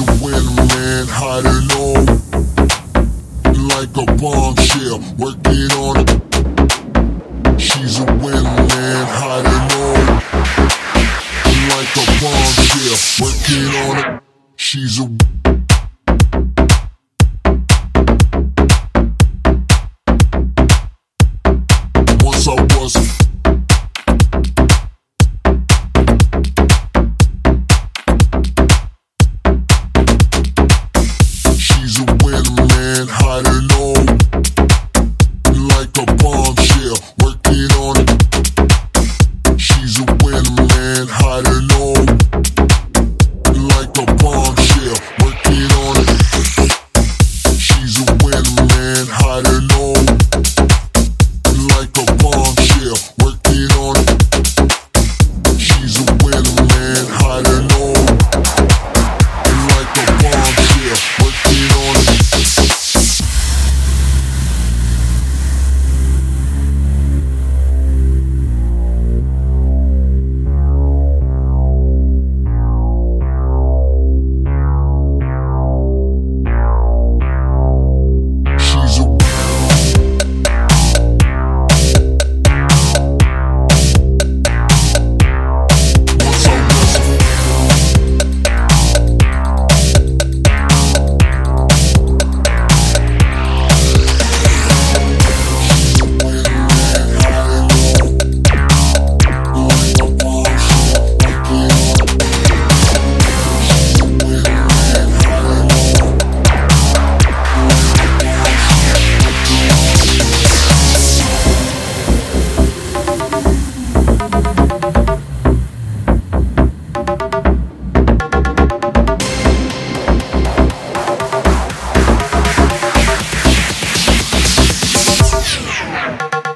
to win, man, hide it low. Like a bombshell, working on it. She's a windmill man, hide low. Like a bombshell, working on it. She's a He's a win man, hotter Yeah.